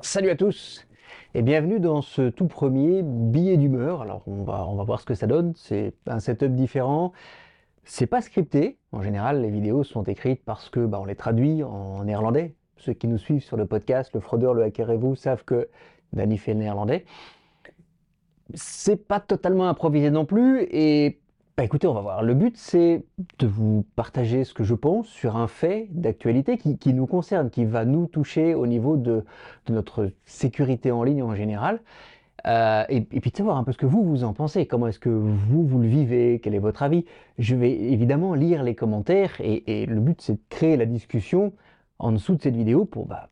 Salut à tous et bienvenue dans ce tout premier billet d'humeur. Alors on va, on va voir ce que ça donne, c'est un setup différent. C'est pas scripté, en général les vidéos sont écrites parce que bah, on les traduit en néerlandais. Ceux qui nous suivent sur le podcast, le fraudeur, le hacker et vous savent que Danny fait le néerlandais. C'est pas totalement improvisé non plus et bah écoutez, on va voir. Le but, c'est de vous partager ce que je pense sur un fait d'actualité qui, nous concerne, qui va nous toucher au niveau de, notre sécurité en ligne en général. Euh, et, puis de savoir un peu ce que vous, vous en pensez. Comment est-ce que vous, vous le vivez? Quel est votre avis? Je vais évidemment lire les commentaires et, le but, c'est de créer la discussion en dessous de cette vidéo pour, bah,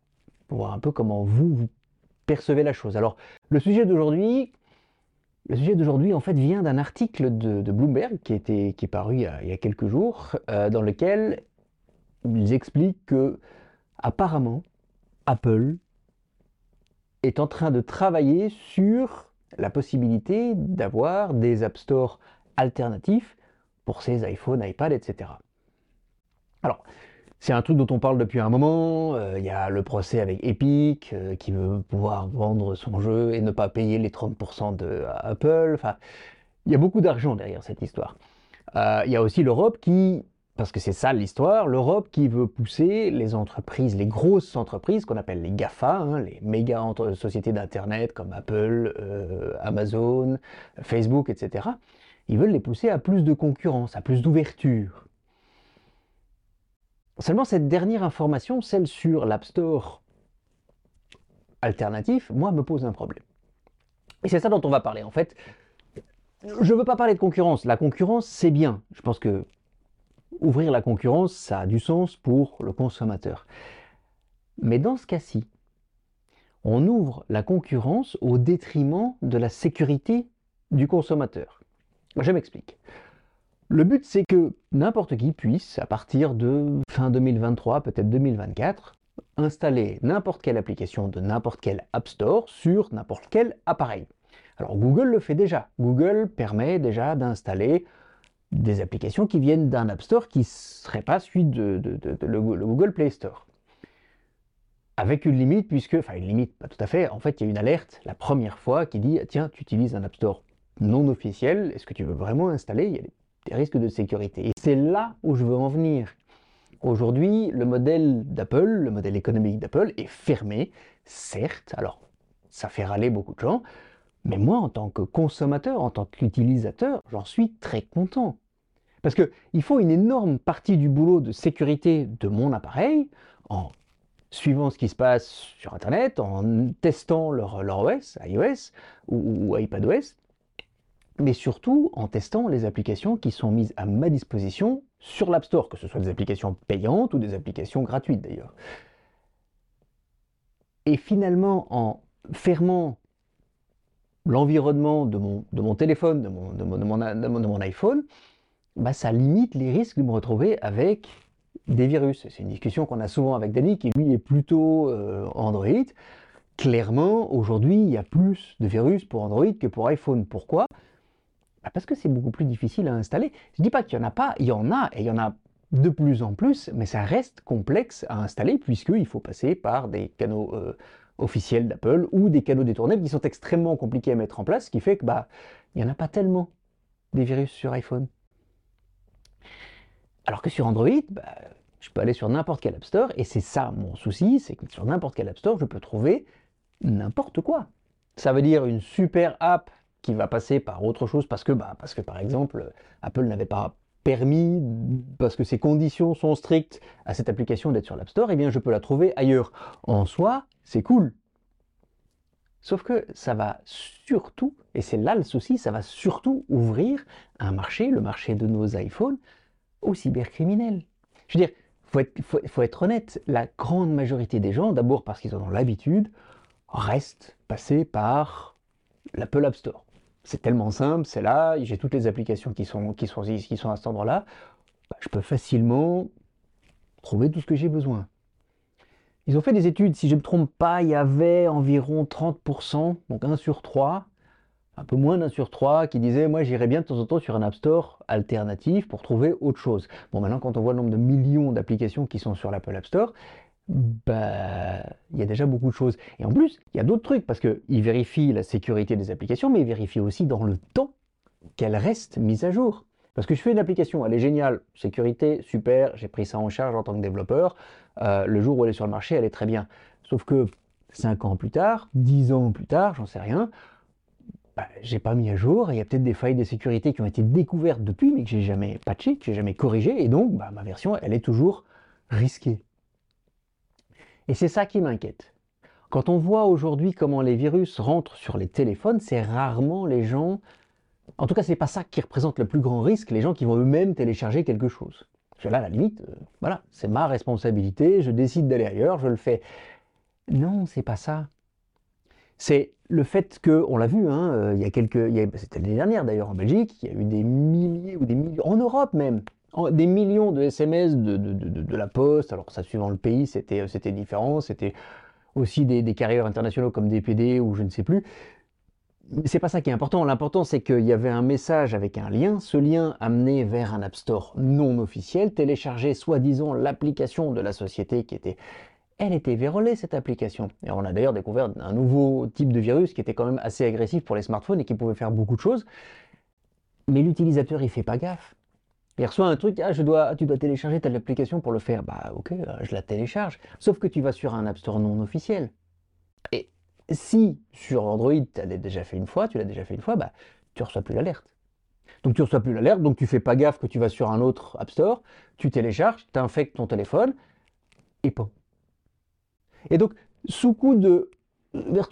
voir un peu comment vous percevez la chose. Alors, le sujet d'aujourd'hui, le sujet d'aujourd'hui, en fait, vient d'un article de, Bloomberg qui, était, qui est paru il y a, quelques jours, euh, dans lequel ils expliquent que, apparemment, Apple est en train de travailler sur la possibilité d'avoir des App Store alternatifs pour ses iPhones, iPad, etc. Alors, c'est un truc dont on parle depuis un moment. Euh, il y a le procès avec Epic euh, qui veut pouvoir vendre son jeu et ne pas payer les 30% de Apple. Enfin, il y a beaucoup d'argent derrière cette histoire. Euh, il y a aussi l'Europe qui, parce que c'est ça l'histoire, l'Europe qui veut pousser les entreprises, les grosses entreprises qu'on appelle les GAFA, hein, les méga sociétés d'Internet comme Apple, Amazon, Facebook, etc. Ils veulent les pousser à plus de concurrence, à plus d'ouverture. Seulement cette dernière information, celle sur l'App Store alternatif, moi, me pose un problème. Et c'est ça dont on va parler. En fait, je ne veux pas parler de concurrence. La concurrence, c'est bien. Je pense que ouvrir la concurrence, ça a du sens pour le consommateur. Mais dans ce cas-ci, on ouvre la concurrence au détriment de la sécurité du consommateur. Je m'explique. Le but, c'est que n'importe qui puisse, à partir de fin 2023, peut-être 2024, installer n'importe quelle application de n'importe quel App Store sur n'importe quel appareil. Alors Google le fait déjà. Google permet déjà d'installer des applications qui viennent d'un App Store qui ne serait pas celui de, le, Google Play Store. Avec une limite, puisque, enfin une limite, pas tout à fait, en fait il y a une alerte la première fois qui dit, tiens, tu utilises un App Store non officiel, est-ce que tu veux vraiment installer? Risques de sécurité. Et c'est là où je veux en venir. Aujourd'hui, le modèle d'Apple, le modèle économique d'Apple est fermé, certes, alors ça fait râler beaucoup de gens, mais moi en tant que consommateur, en tant qu'utilisateur, j'en suis très content. Parce qu'il faut une énorme partie du boulot de sécurité de mon appareil en suivant ce qui se passe sur Internet, en testant leur, OS, iOS ou, ou iPadOS, mais surtout en testant les applications qui sont mises à ma disposition sur l'App Store, que ce soit des applications payantes ou des applications gratuites d'ailleurs. Et finalement, en fermant l'environnement de mon, téléphone, de mon iPhone, bah ça limite les risques de me retrouver avec des virus. C'est une discussion qu'on a souvent avec Danny, qui lui est plutôt euh, Android. Clairement, aujourd'hui, il y a plus de virus pour Android que pour iPhone. Pourquoi? Bah, parce que c'est beaucoup plus difficile à installer. Je ne dis pas qu'il n'y en a pas, il y en a, et il y en a de plus en plus, mais ça reste complexe à installer puisqu'il faut passer par des canaux euh, officiels d'Apple ou des canaux détournés qui sont extrêmement compliqués à mettre en place, ce qui fait que bah il n'y en a pas tellement des virus sur iPhone. Alors que sur Android, bah, je peux aller sur n'importe quel App Store, et c'est ça mon souci, c'est que sur n'importe quel App Store, je peux trouver n'importe quoi. Ça veut dire une super app qui va passer par autre chose parce que, bah, parce que par exemple, Apple n'avait pas permis, parce que ses conditions sont strictes à cette application d'être sur l'App Store, eh bien je peux la trouver ailleurs. En soi, c'est cool. Sauf que ça va surtout, et c'est là le souci, ça va surtout ouvrir un marché, le marché de nos iPhones, aux cybercriminels. Je veux dire, il faut, faut être honnête, la grande majorité des gens, d'abord parce qu'ils en ont l'habitude, restent passés par l'Apple App Store. C'est tellement simple, c'est là, j'ai toutes les applications qui sont, qui sont, qui sont à cet endroit-là. Bah, je peux facilement trouver tout ce que j'ai besoin. Ils ont fait des études, si je ne me trompe pas, il y avait environ 30%, donc 1 sur 3, un peu moins d'un sur 3, qui disaient Moi, j'irais bien de temps en temps sur un App Store alternatif pour trouver autre chose. Bon, maintenant, quand on voit le nombre de millions d'applications qui sont sur l'Apple App Store, bah, il y a déjà beaucoup de choses. Et en plus, il y a d'autres trucs, parce qu'il vérifie la sécurité des applications, mais il vérifie aussi dans le temps qu'elles restent mises à jour. Parce que je fais une application, elle est géniale, sécurité, super, j'ai pris ça en charge en tant que développeur. Euh, le jour où elle est sur le marché, elle est très bien. Sauf que 5 ans plus tard, 10 ans plus tard, j'en sais rien, bah, j'ai pas mis à jour, il y a peut-être des failles de sécurité qui ont été découvertes depuis, mais que j'ai jamais patché, que j'ai jamais corrigé, et donc bah, ma version, elle est toujours risquée. Et c'est ça qui m'inquiète. Quand on voit aujourd'hui comment les virus rentrent sur les téléphones, c'est rarement les gens en tout cas, c'est pas ça qui représente le plus grand risque, les gens qui vont eux-mêmes télécharger quelque chose. Là, à la limite, euh, voilà, c'est ma responsabilité, je décide d'aller ailleurs, je le fais. Non, c'est pas ça. C'est le fait que, on l'a vu, hein, euh, il y a quelques, c'était l'année dernière d'ailleurs en Belgique, il y a eu des milliers ou des millions, en Europe même, des millions de SMS de, la Poste. Alors ça, suivant le pays, c'était, c'était différent. C'était aussi des, des carrières internationaux comme DPD ou je ne sais plus c'est pas ça qui est important. L'important, c'est qu'il y avait un message avec un lien. Ce lien amenait vers un App Store non officiel, télécharger soi-disant l'application de la société qui était. Elle était vérolée, cette application. Et on a d'ailleurs découvert un nouveau type de virus qui était quand même assez agressif pour les smartphones et qui pouvait faire beaucoup de choses. Mais l'utilisateur, il fait pas gaffe. Il reçoit un truc, ah, je dois, tu dois télécharger telle application pour le faire. Bah, ok, euh, je la télécharge. Sauf que tu vas sur un App Store non officiel. Et si sur Android, tu l'as déjà fait une fois, tu l'as déjà fait une fois, bah, tu reçois plus l'alerte. Donc tu reçois plus l'alerte, donc tu fais pas gaffe que tu vas sur un autre App Store, tu télécharges, tu infectes ton téléphone, et pas. Et donc, sous coup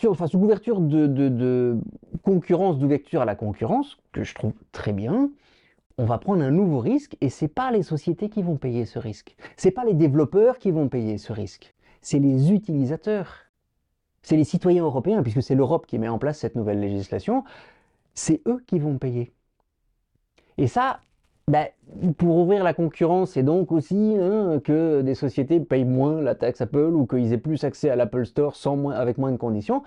enfin, sous couverture de concurrence, d'ouverture à la concurrence, que je trouve très bien, on va prendre un nouveau risque, et c'est pas les sociétés qui vont payer ce risque. C'est pas les développeurs qui vont payer ce risque. C'est les utilisateurs c'est les citoyens européens, puisque c'est l'Europe qui met en place cette nouvelle législation, c'est eux qui vont payer. Et ça, ben, pour ouvrir la concurrence et donc aussi hein, que des sociétés payent moins la taxe Apple ou qu'ils aient plus accès à l'Apple Store sans moins, avec moins de conditions,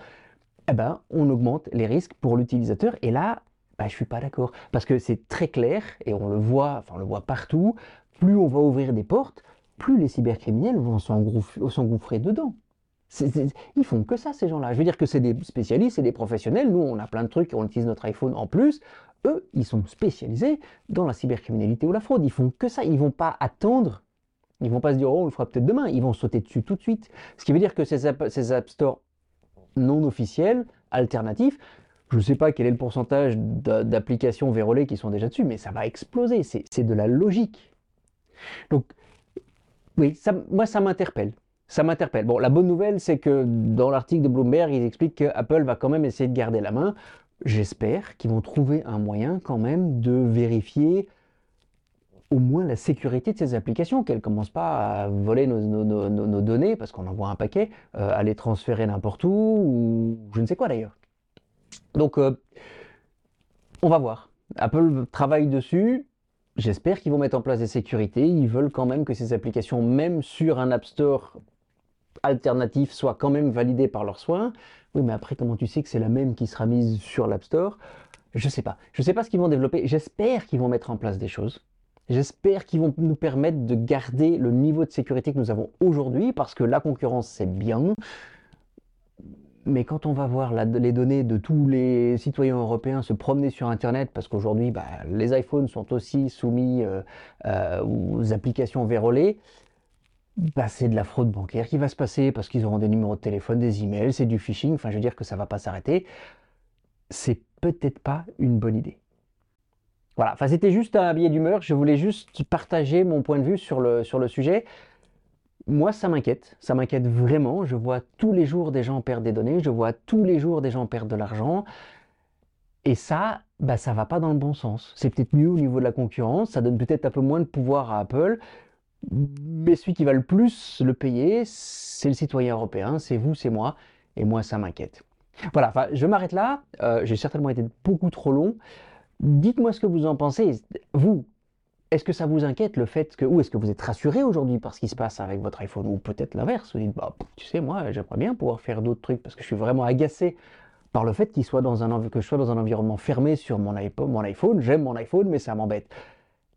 eh ben, on augmente les risques pour l'utilisateur. Et là, ben, je suis pas d'accord. Parce que c'est très clair, et on le voit, enfin on le voit partout, plus on va ouvrir des portes, plus les cybercriminels vont s'engouffrer dedans ils font que ça, ces gens-là. Je veux dire que c'est des spécialistes, c'est des professionnels. Nous, on a plein de trucs, on utilise notre iPhone en plus. Eux, ils sont spécialisés dans la cybercriminalité ou la fraude. Ils font que ça. Ils vont pas attendre. Ils vont pas se dire, oh, on le fera peut-être demain. Ils vont sauter dessus tout de suite. Ce qui veut dire que ces App, ces app Store non officiels, alternatifs, je ne sais pas quel est le pourcentage d'applications vérolées qui sont déjà dessus, mais ça va exploser. C'est de la logique. Donc, oui, moi, ça m'interpelle ça m'interpelle. Bon, la bonne nouvelle, c'est que dans l'article de Bloomberg, ils expliquent qu'Apple va quand même essayer de garder la main. J'espère qu'ils vont trouver un moyen quand même de vérifier au moins la sécurité de ces applications, qu'elles ne commencent pas à voler nos, données, parce qu'on envoie un paquet, euh, à les transférer n'importe où, ou je ne sais quoi d'ailleurs. Donc, euh, on va voir. Apple travaille dessus. J'espère qu'ils vont mettre en place des sécurités. Ils veulent quand même que ces applications, même sur un App Store alternatif soit quand même validé par leurs soins. Oui, mais après, comment tu sais que c'est la même qui sera mise sur l'App Store? Je ne sais pas. Je ne sais pas ce qu'ils vont développer. J'espère qu'ils vont mettre en place des choses. J'espère qu'ils vont nous permettre de garder le niveau de sécurité que nous avons aujourd'hui, parce que la concurrence, c'est bien. Mais quand on va voir les données de tous les citoyens européens se promener sur Internet, parce qu'aujourd'hui, bah, les iPhones sont aussi soumis euh, euh, aux applications vérolées, bah, c'est de la fraude bancaire qui va se passer parce qu'ils auront des numéros de téléphone, des emails, c'est du phishing, enfin je veux dire que ça va pas s'arrêter. C'est peut-être pas une bonne idée. Voilà, enfin c'était juste un billet d'humeur, je voulais juste partager mon point de vue sur le sujet. Moi, ça m'inquiète, ça m'inquiète vraiment. Je vois tous les jours des gens perdre des données, je vois tous les jours des gens perdre de l'argent. Et ça, bah, ça va pas dans le bon sens. C'est peut-être mieux au niveau de la concurrence, ça donne peut-être un peu moins de pouvoir à Apple mais celui qui va le plus le payer, c'est le citoyen européen, c'est vous, c'est moi, et moi ça m'inquiète. Voilà, je m'arrête là, euh, j'ai certainement été beaucoup trop long. Dites-moi ce que vous en pensez. Vous, est-ce que ça vous inquiète le fait que, ou est-ce que vous êtes rassuré aujourd'hui par ce qui se passe avec votre iPhone, ou peut-être l'inverse, vous dites, bah, tu sais, moi j'aimerais bien pouvoir faire d'autres trucs parce que je suis vraiment agacé par le fait soit dans un, que je sois dans un environnement fermé sur mon iPhone, mon iPhone j'aime mon iPhone, mais ça m'embête.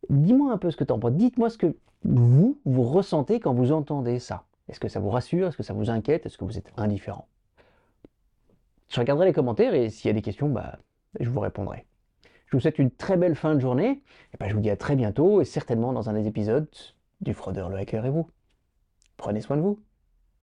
Dis-moi un peu ce que tu en penses. Dites-moi ce que vous, vous ressentez quand vous entendez ça. Est-ce que ça vous rassure? Est-ce que ça vous inquiète? Est-ce que vous êtes indifférent? Je regarderai les commentaires et s'il y a des questions, bah, je vous répondrai. Je vous souhaite une très belle fin de journée. Et bah, je vous dis à très bientôt et certainement dans un des épisodes du Fraudeur, le hacker et vous. Prenez soin de vous.